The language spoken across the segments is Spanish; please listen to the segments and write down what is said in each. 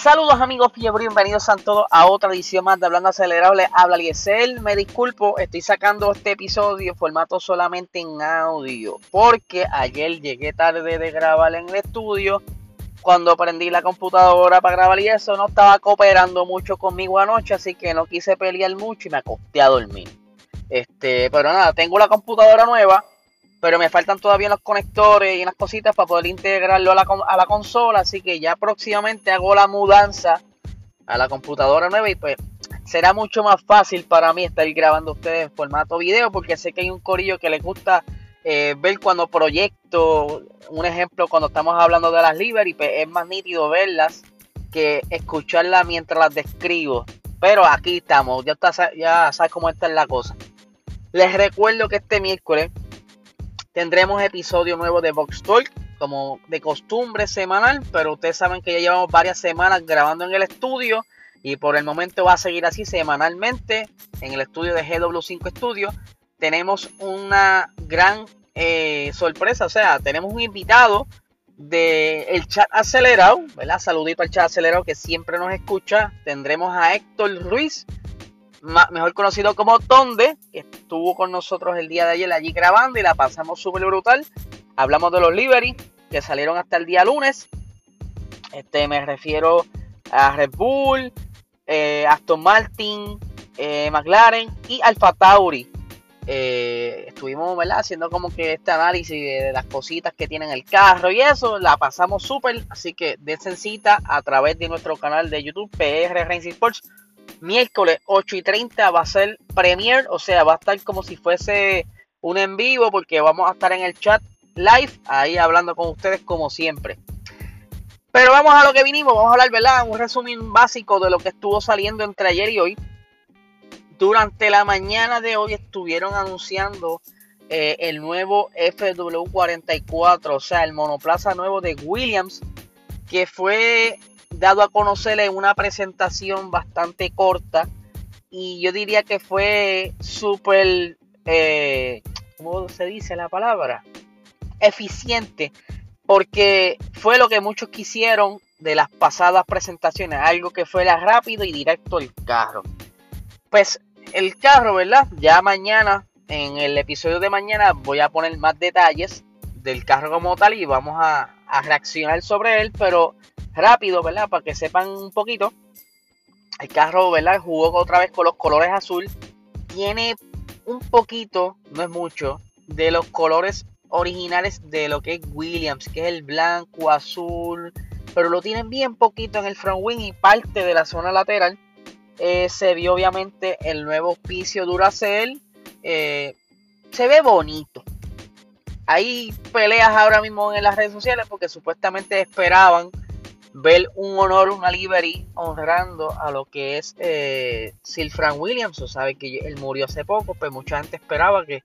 Saludos amigos bienvenidos a todos a otra edición más de Hablando Acelerable. Habla Liesel, me disculpo, estoy sacando este episodio en formato solamente en audio, porque ayer llegué tarde de grabar en el estudio. Cuando prendí la computadora para grabar y eso, no estaba cooperando mucho conmigo anoche, así que no quise pelear mucho y me acosté a dormir. Este, pero nada, tengo la computadora nueva, pero me faltan todavía los conectores y unas cositas para poder integrarlo a la, consola, así que ya próximamente hago la mudanza a la computadora nueva y pues será mucho más fácil para mí estar grabando ustedes en formato video porque sé que hay un corillo que les gusta eh, ver cuando proyecto, un ejemplo cuando estamos hablando de las livery, pues es más nítido verlas que escucharlas mientras las describo. Pero aquí estamos, ya, está, ya sabes cómo está la cosa. Les recuerdo que este miércoles Tendremos episodio nuevo de Vox Talk, como de costumbre semanal, pero ustedes saben que ya llevamos varias semanas grabando en el estudio y por el momento va a seguir así semanalmente en el estudio de GW5 Studio. Tenemos una gran eh, sorpresa, o sea, tenemos un invitado del el chat acelerado, ¿verdad? Saludito al chat acelerado que siempre nos escucha. Tendremos a Héctor Ruiz, mejor conocido como Tonde, estuvo con nosotros el día de ayer allí grabando y la pasamos súper brutal. Hablamos de los Liberty que salieron hasta el día lunes. Este, me refiero a Red Bull, eh, Aston Martin, eh, McLaren y Alfa Tauri. Eh, estuvimos haciendo como que este análisis de, las cositas que tienen el carro y eso, la pasamos súper, así que dense cita a través de nuestro canal de YouTube PR Racing Sports miércoles 8 y 30 va a ser premier, o sea, va a estar como si fuese un en vivo porque vamos a estar en el chat live, ahí hablando con ustedes como siempre. Pero vamos a lo que vinimos, vamos a hablar, ¿verdad? Un resumen básico de lo que estuvo saliendo entre ayer y hoy. Durante la mañana de hoy estuvieron anunciando eh, el nuevo FW44, o sea, el monoplaza nuevo de Williams, que fue dado a conocer en una presentación bastante corta y yo diría que fue súper, eh, ¿cómo se dice la palabra? Eficiente, porque fue lo que muchos quisieron de las pasadas presentaciones, algo que fuera rápido y directo el carro. Pues el carro, ¿verdad? Ya mañana, en el episodio de mañana, voy a poner más detalles del carro como tal y vamos a, a reaccionar sobre él, pero rápido, ¿verdad? Para que sepan un poquito. El carro, ¿verdad? Jugó otra vez con los colores azul. Tiene un poquito, no es mucho, de los colores originales de lo que es Williams, que es el blanco, azul, pero lo tienen bien poquito en el front wing y parte de la zona lateral. Eh, se vio obviamente el nuevo piso Duracell. Eh, se ve bonito. Hay peleas ahora mismo en las redes sociales porque supuestamente esperaban ver un honor, una livery honrando a lo que es eh, Sir Frank Williams. O sabe que él murió hace poco, pues mucha gente esperaba que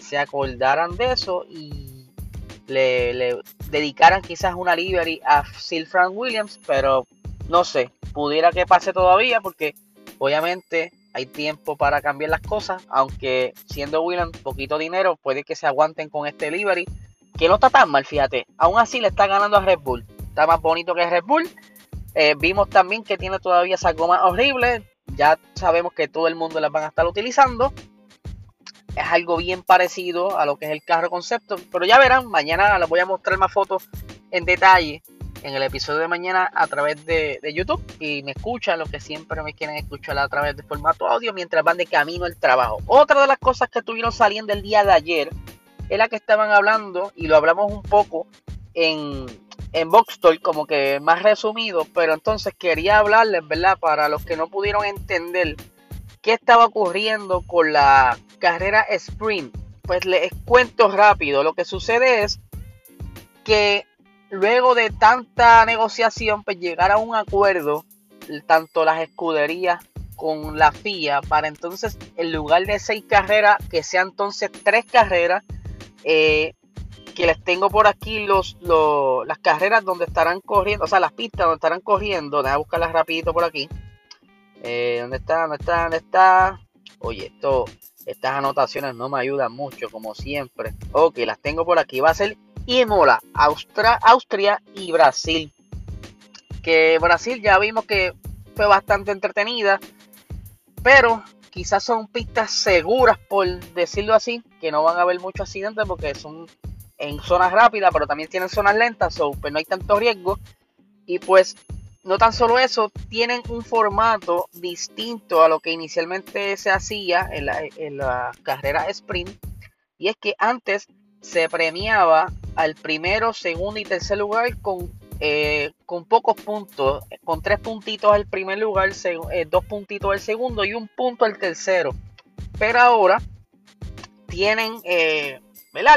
se acordaran de eso y le, dedicaran quizás una livery a Sir Frank Williams, pero no sé, pudiera que pase todavía porque obviamente hay tiempo para cambiar las cosas, aunque siendo Williams poquito dinero, puede que se aguanten con este livery, que no está tan mal, fíjate, aún así le está ganando a Red Bull está más bonito que Red Bull. Eh, vimos también que tiene todavía esa goma horrible. Ya sabemos que todo el mundo las van a estar utilizando. Es algo bien parecido a lo que es el carro concepto. Pero ya verán, mañana les voy a mostrar más fotos en detalle en el episodio de mañana a través de, YouTube. Y me escuchan los que siempre me quieren escuchar a través de formato audio mientras van de camino al trabajo. Otra de las cosas que estuvieron saliendo el día de ayer es la que estaban hablando y lo hablamos un poco en, en Boxstore como que más resumido, pero entonces quería hablarles, ¿verdad? Para los que no pudieron entender qué estaba ocurriendo con la carrera sprint, pues les cuento rápido. Lo que sucede es que luego de tanta negociación, pues llegar a un acuerdo, tanto las escuderías con la FIA, para entonces en lugar de seis carreras, que sean entonces tres carreras, eh, que les tengo por aquí los, las carreras donde estarán corriendo, o sea, las pistas donde estarán corriendo. Déjame buscarlas rapidito por aquí. Eh, ¿Dónde está? ¿Dónde está? ¿Dónde está? Oye, esto, estas anotaciones no me ayudan mucho, como siempre. Ok, las tengo por aquí. Va a ser Imola, Austria, y Brasil. porque Brasil ya vimos que fue bastante entretenida, pero quizás son pistas seguras, por decirlo así, que no van a haber muchos accidentes porque son en zonas rápidas, pero también tienen zonas lentas, so, pues no hay tanto riesgo. Y pues no tan solo eso, tienen un formato distinto a lo que inicialmente se hacía en la, carrera sprint. Y es que antes se premiaba al primero, segundo y tercer lugar con, eh, con pocos puntos, con tres puntitos al primer lugar, eh, dos puntitos al segundo y un punto al tercero. Pero ahora tienen, eh,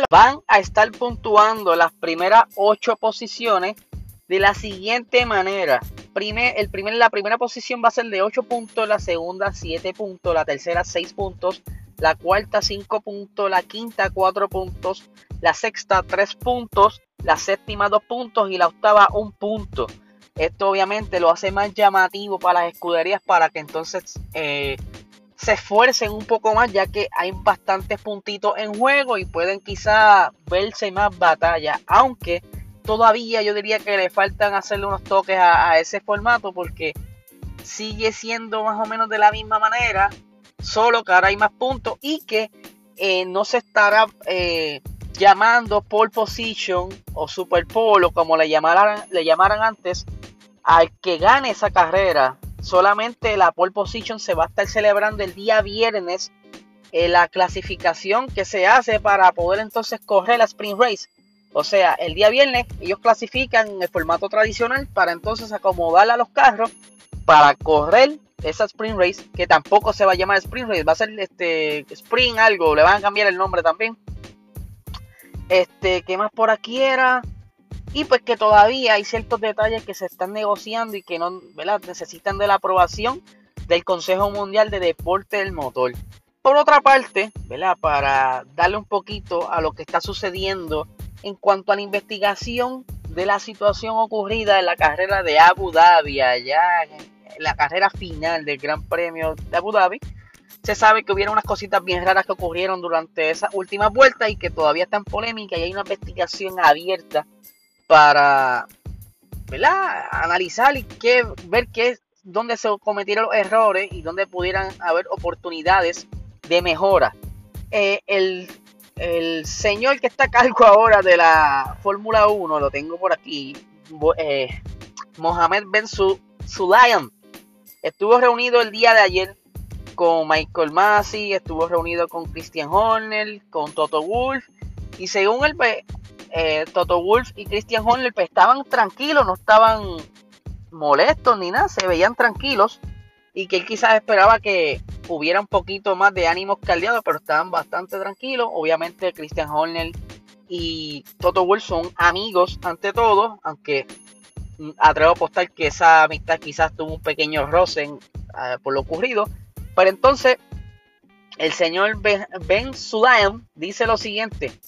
Van a estar puntuando las primeras ocho posiciones de la siguiente manera. La primera posición va a ser de 8 puntos, la segunda 7 puntos, la tercera 6 puntos, la cuarta 5 puntos, la quinta 4 puntos, la sexta 3 puntos, la séptima 2 puntos y la octava 1 punto. Esto obviamente lo hace más llamativo para las escuderías para que entonces eh, se esfuercen un poco más ya que hay bastantes puntitos en juego y pueden quizá verse más batalla, aunque todavía yo diría que le faltan hacerle unos toques a ese formato porque sigue siendo más o menos de la misma manera solo que ahora hay más puntos y que eh, no se estará eh, llamando pole position o super pole o como le llamaran, le llamaran antes al que gane esa carrera. Solamente la pole position se va a estar celebrando el día viernes en la clasificación que se hace para poder entonces correr la sprint race. O sea, el día viernes ellos clasifican en el formato tradicional para entonces acomodar a los carros para correr esa Spring Race, que tampoco se va a llamar Spring Race, va a ser este Spring algo, le van a cambiar el nombre también. Este, ¿qué más por aquí era? Y pues que todavía hay ciertos detalles que se están negociando y que no, ¿verdad? Necesitan de la aprobación del Consejo Mundial de Deporte del Motor. Por otra parte, ¿verdad? Para darle un poquito a lo que está sucediendo en cuanto a la investigación de la situación ocurrida en la carrera de Abu Dhabi allá en la carrera final del Gran Premio de Abu Dhabi, se sabe que hubieron unas cositas bien raras que ocurrieron durante esa última vuelta y que todavía están polémicas y hay una investigación abierta para analizar y que, ver qué, dónde se cometieron los errores y dónde pudieran haber oportunidades de mejora. Eh, el, señor que está a cargo ahora de la Fórmula 1, lo tengo por aquí, eh, Mohamed Ben Sulayem, Estuvo reunido el día de ayer con Michael Massey, estuvo reunido con Christian Horner, con Toto Wolf. Y según el eh, Toto Wolf y Christian Horner pues, estaban tranquilos, no estaban molestos ni nada, se veían tranquilos. Y que él quizás esperaba que hubiera un poquito más de ánimos caldeados, pero estaban bastante tranquilos. Obviamente Christian Horner y Toto Wolf son amigos ante todo, aunque atrevo a apostar que esa amistad quizás tuvo un pequeño roce ah, por lo ocurrido. Pero entonces, el señor Ben, ben dice lo siguiente.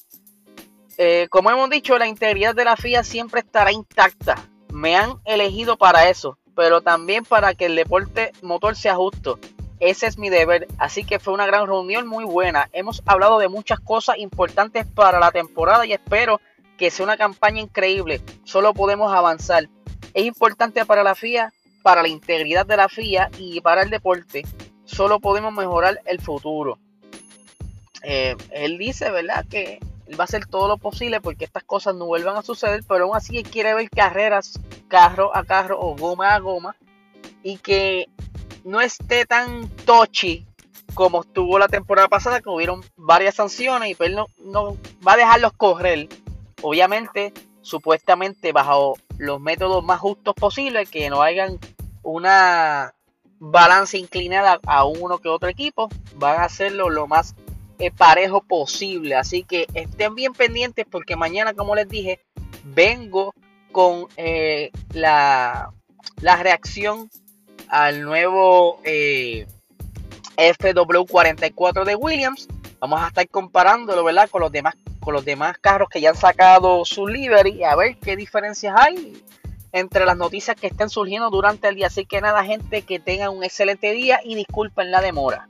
Eh, como hemos dicho, la integridad de la FIA siempre estará intacta. Me han elegido para eso, pero también para que el deporte motor sea justo. Ese es mi deber, así que fue una gran reunión muy buena. Hemos hablado de muchas cosas importantes para la temporada y espero que sea una campaña increíble. Solo podemos avanzar es importante para la FIA, para la integridad de la FIA y para el deporte. Solo podemos mejorar el futuro. Eh, él dice, ¿verdad? Que él va a hacer todo lo posible porque estas cosas no vuelvan a suceder, pero aún así él quiere ver carreras carro a carro o goma a goma y que no esté tan tochi como estuvo la temporada pasada, que hubieron varias sanciones y pues él no, no va a dejarlos correr. Obviamente supuestamente bajo los métodos más justos posibles, que no hagan una balanza inclinada a uno que otro equipo, van a hacerlo lo más eh, parejo posible. Así que estén bien pendientes porque mañana, como les dije, vengo con eh, la, reacción al nuevo eh, FW44 de Williams. Vamos a estar comparándolo, ¿verdad? Con los demás con los demás carros que ya han sacado su livery a ver qué diferencias hay entre las noticias que estén surgiendo durante el día. Así que nada, gente, que tengan un excelente día y disculpen la demora.